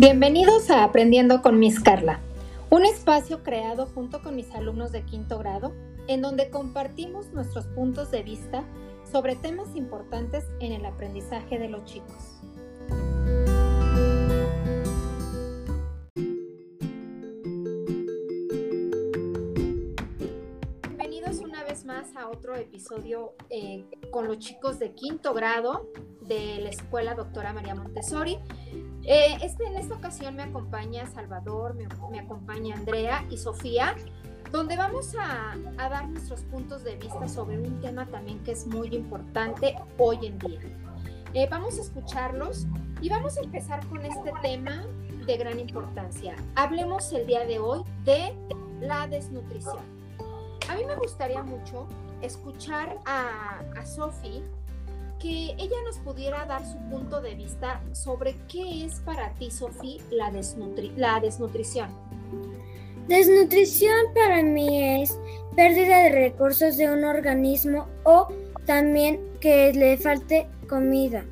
Bienvenidos a Aprendiendo con Miss Carla, un espacio creado junto con mis alumnos de quinto grado, en donde compartimos nuestros puntos de vista sobre temas importantes en el aprendizaje de los chicos. Bienvenidos una vez más a otro episodio eh, con los chicos de quinto grado de la Escuela Doctora María Montessori. Eh, este, en esta ocasión me acompaña Salvador, me, acompaña Andrea y Sofía, donde vamos a, dar nuestros puntos de vista sobre un tema también que es muy importante hoy en día. Eh, vamos a escucharlos y vamos a empezar con este tema de gran importancia. Hablemos el día de hoy de la desnutrición. A mí me gustaría mucho escuchar a, a que ella nos pudiera dar su punto de vista sobre qué es para ti, Sofía, la, la desnutrición. Desnutrición para mí es pérdida de recursos de un organismo o también que le falte comida.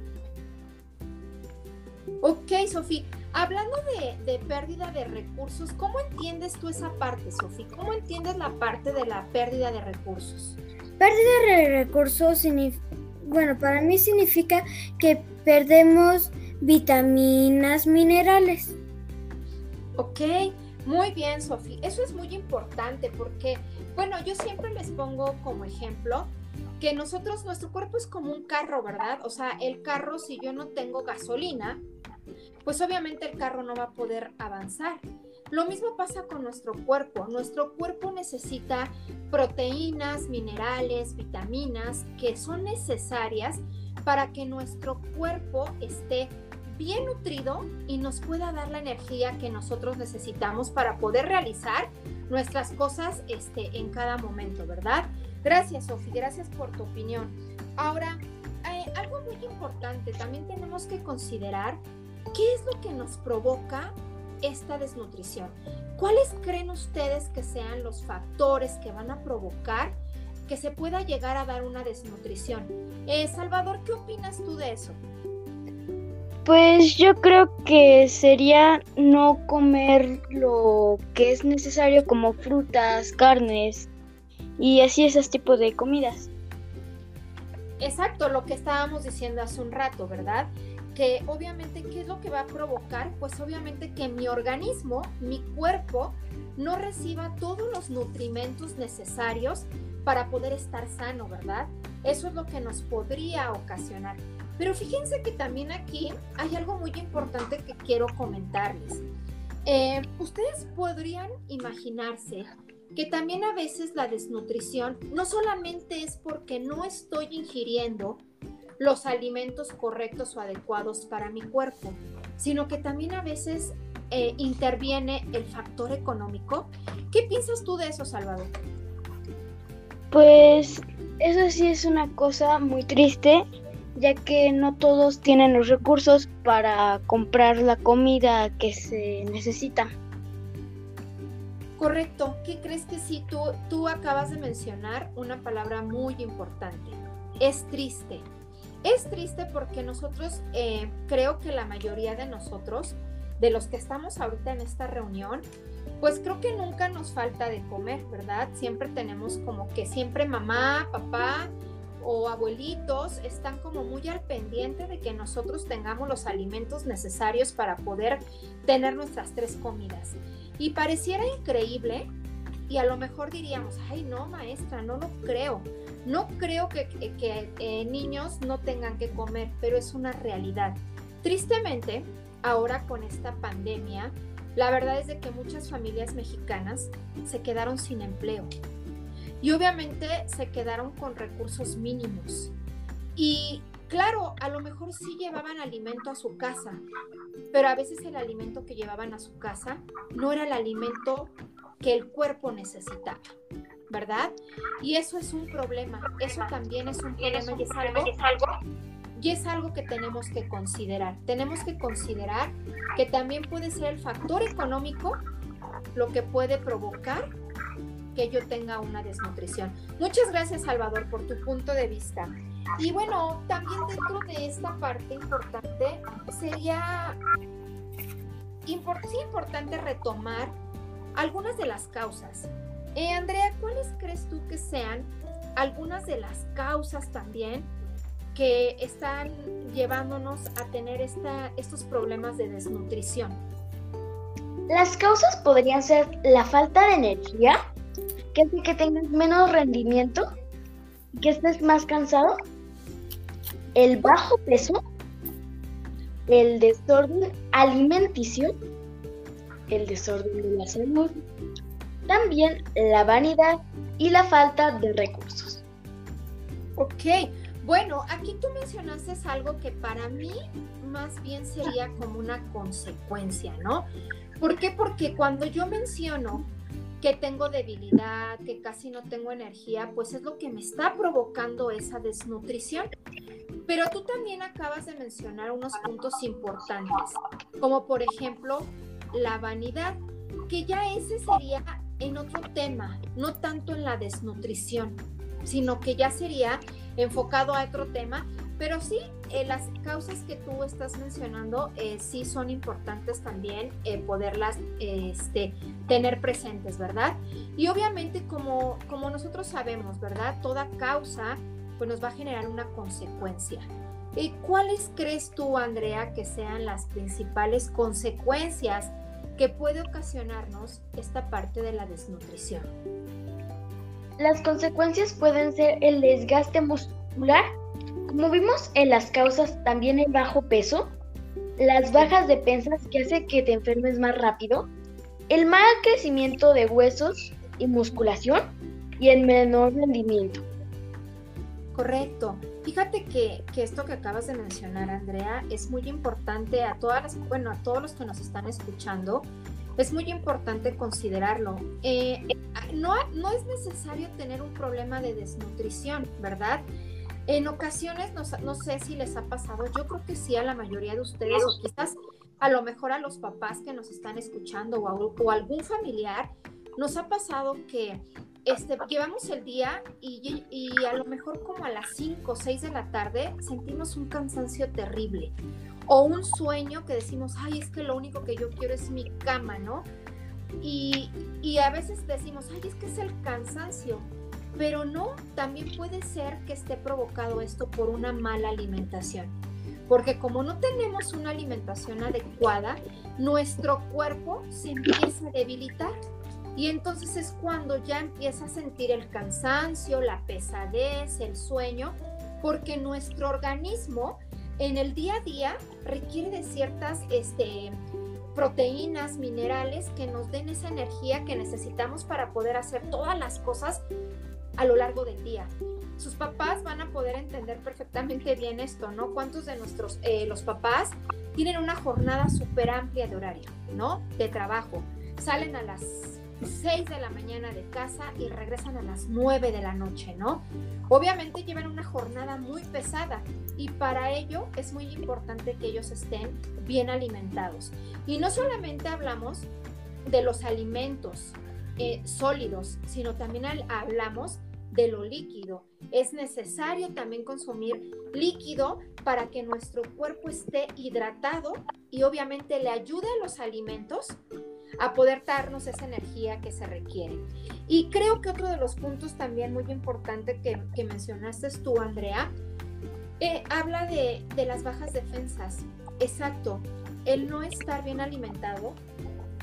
Ok, Sofía. Hablando de, de, pérdida de recursos, ¿cómo entiendes tú esa parte, Sofía? ¿Cómo entiendes la parte de la pérdida de recursos? Pérdida de recursos significa bueno, para mí significa que perdemos vitaminas, minerales. Ok, muy bien, Sofía. Eso es muy importante porque, bueno, yo siempre les pongo como ejemplo que nosotros, nuestro cuerpo es como un carro, ¿verdad? O sea, el carro, si yo no tengo gasolina, pues obviamente el carro no va a poder avanzar. Lo mismo pasa con nuestro cuerpo. Nuestro cuerpo necesita proteínas, minerales, vitaminas que son necesarias para que nuestro cuerpo esté bien nutrido y nos pueda dar la energía que nosotros necesitamos para poder realizar nuestras cosas este, en cada momento, ¿verdad? Gracias, Sofía, gracias por tu opinión. Ahora, eh, algo muy importante, también tenemos que considerar qué es lo que nos provoca esta desnutrición. ¿Cuáles creen ustedes que sean los factores que van a provocar que se pueda llegar a dar una desnutrición? Eh, Salvador, ¿qué opinas tú de eso? Pues yo creo que sería no comer lo que es necesario como frutas, carnes y así esos tipos de comidas. Exacto, lo que estábamos diciendo hace un rato, ¿verdad? Que obviamente, ¿qué es lo que va a provocar? Pues obviamente que mi organismo, mi cuerpo, no reciba todos los nutrimentos necesarios para poder estar sano, ¿verdad? Eso es lo que nos podría ocasionar. Pero fíjense que también aquí hay algo muy importante que quiero comentarles. Eh, ustedes podrían imaginarse que también a veces la desnutrición no solamente es porque no estoy ingiriendo los alimentos correctos o adecuados para mi cuerpo, sino que también a veces eh, interviene el factor económico. ¿Qué piensas tú de eso, Salvador? Pues eso sí es una cosa muy triste, ya que no todos tienen los recursos para comprar la comida que se necesita. Correcto. ¿Qué crees que sí? Tú, tú acabas de mencionar una palabra muy importante. Es triste. Es triste porque nosotros, eh, creo que la mayoría de nosotros, de los que estamos ahorita en esta reunión, pues creo que nunca nos falta de comer, ¿verdad? Siempre tenemos como que siempre mamá, papá o abuelitos están como muy al pendiente de que nosotros tengamos los alimentos necesarios para poder tener nuestras tres comidas. Y pareciera increíble y a lo mejor diríamos, ay no, maestra, no lo creo. No creo que, eh, niños no tengan que comer, pero es una realidad. Tristemente, ahora con esta pandemia, la verdad es de que muchas familias mexicanas se quedaron sin empleo y obviamente se quedaron con recursos mínimos. Y claro, a lo mejor sí llevaban alimento a su casa, pero a veces el alimento que llevaban a su casa no era el alimento que el cuerpo necesitaba, ¿verdad? Y eso es un problema, eso también es un problema y es algo, y es algo que tenemos que considerar. Tenemos que considerar que también puede ser el factor económico lo que puede provocar que yo tenga una desnutrición. Muchas gracias Salvador por tu punto de vista. Y bueno, también dentro de esta parte importante sería sí importante retomar algunas de las causas. Eh, Andrea, ¿cuáles crees tú que sean algunas de las causas también que están llevándonos a tener esta, estos problemas de desnutrición? Las causas podrían ser la falta de energía, que hace que tengas menos rendimiento, que estés más cansado, el bajo peso, el desorden alimenticio, el desorden de la salud, también la vanidad y la falta de recursos. Ok, bueno, aquí tú mencionaste algo que para mí más bien sería como una consecuencia, ¿no? ¿Por qué? Porque cuando yo menciono que tengo debilidad, que casi no tengo energía, pues es lo que me está provocando esa desnutrición. Pero tú también acabas de mencionar unos puntos importantes, como por ejemplo la vanidad, que ya ese sería en otro tema, no tanto en la desnutrición, sino que ya sería enfocado a otro tema, pero sí, eh, las causas que tú estás mencionando eh, sí son importantes también eh, poderlas este, tener presentes, ¿verdad? Y obviamente como, como nosotros sabemos, ¿verdad? Toda causa pues nos va a generar una consecuencia. ¿Y cuáles crees tú, Andrea, que sean las principales consecuencias que puede ocasionarnos esta parte de la desnutrición? Las consecuencias pueden ser el desgaste muscular, como vimos en las causas también el bajo peso, las bajas defensas que hace que te enfermes más rápido, el mal crecimiento de huesos y musculación y el menor rendimiento. Correcto. Fíjate que, esto que acabas de mencionar, Andrea, es muy importante a todas las, bueno, a todos los que nos están escuchando, es muy importante considerarlo. Eh, no, no es necesario tener un problema de desnutrición, ¿verdad? En ocasiones, no, no, sé si les ha pasado, yo creo que sí a la mayoría de ustedes, o quizás a lo mejor a los papás que nos están escuchando o, o algún familiar, nos ha pasado que este, llevamos el día y, y, a lo mejor como a las 5 o 6 de la tarde sentimos un cansancio terrible o un sueño que decimos, ay, es que lo único que yo quiero es mi cama, ¿no? Y, y a veces decimos, ay, es que es el cansancio, pero no, también puede ser que esté provocado esto por una mala alimentación. Porque como no tenemos una alimentación adecuada, nuestro cuerpo se empieza a debilitar y entonces es cuando ya empieza a sentir el cansancio, la pesadez, el sueño, porque nuestro organismo en el día a día requiere de ciertas este, proteínas, minerales que nos den esa energía que necesitamos para poder hacer todas las cosas a lo largo del día. Sus papás van a poder entender perfectamente bien esto, ¿no? ¿Cuántos de nuestros, eh, los papás tienen una jornada súper amplia de horario, ¿no? De trabajo. Salen a las 6 de la mañana de casa y regresan a las 9 de la noche, ¿no? Obviamente llevan una jornada muy pesada y para ello es muy importante que ellos estén bien alimentados. Y no solamente hablamos de los alimentos eh, sólidos, sino también hablamos de lo líquido. Es necesario también consumir líquido para que nuestro cuerpo esté hidratado y obviamente le ayude a los alimentos a poder darnos esa energía que se requiere. Y creo que otro de los puntos también muy importante que, que mencionaste tú, Andrea, eh, habla de, de las bajas defensas. Exacto, el no estar bien alimentado,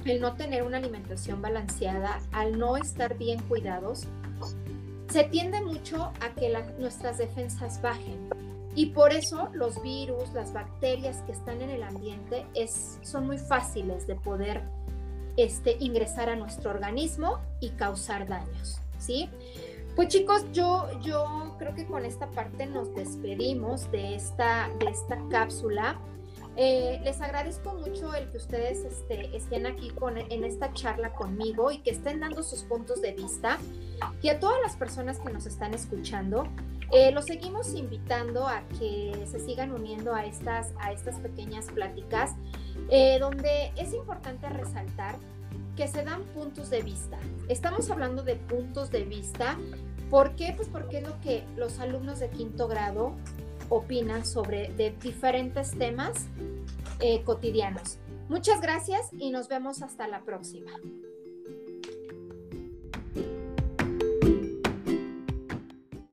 el no tener una alimentación balanceada, al no estar bien cuidados, se tiende mucho a que nuestras defensas bajen. Y por eso los virus, las bacterias que están en el ambiente es, son muy fáciles de poder este, ingresar a nuestro organismo y causar daños, ¿sí? Pues chicos, yo, yo creo que con esta parte nos despedimos de esta, de esta cápsula. Eh, les agradezco mucho el que ustedes este, estén aquí con, en esta charla conmigo y que estén dando sus puntos de vista. Y a todas las personas que nos están escuchando, eh, los seguimos invitando a que se sigan uniendo a estas, a estas pequeñas pláticas eh, donde es importante resaltar que se dan puntos de vista. Estamos hablando de puntos de vista. ¿Por qué? Pues porque es lo que los alumnos de quinto grado opinan sobre de diferentes temas eh, cotidianos. Muchas gracias y nos vemos hasta la próxima.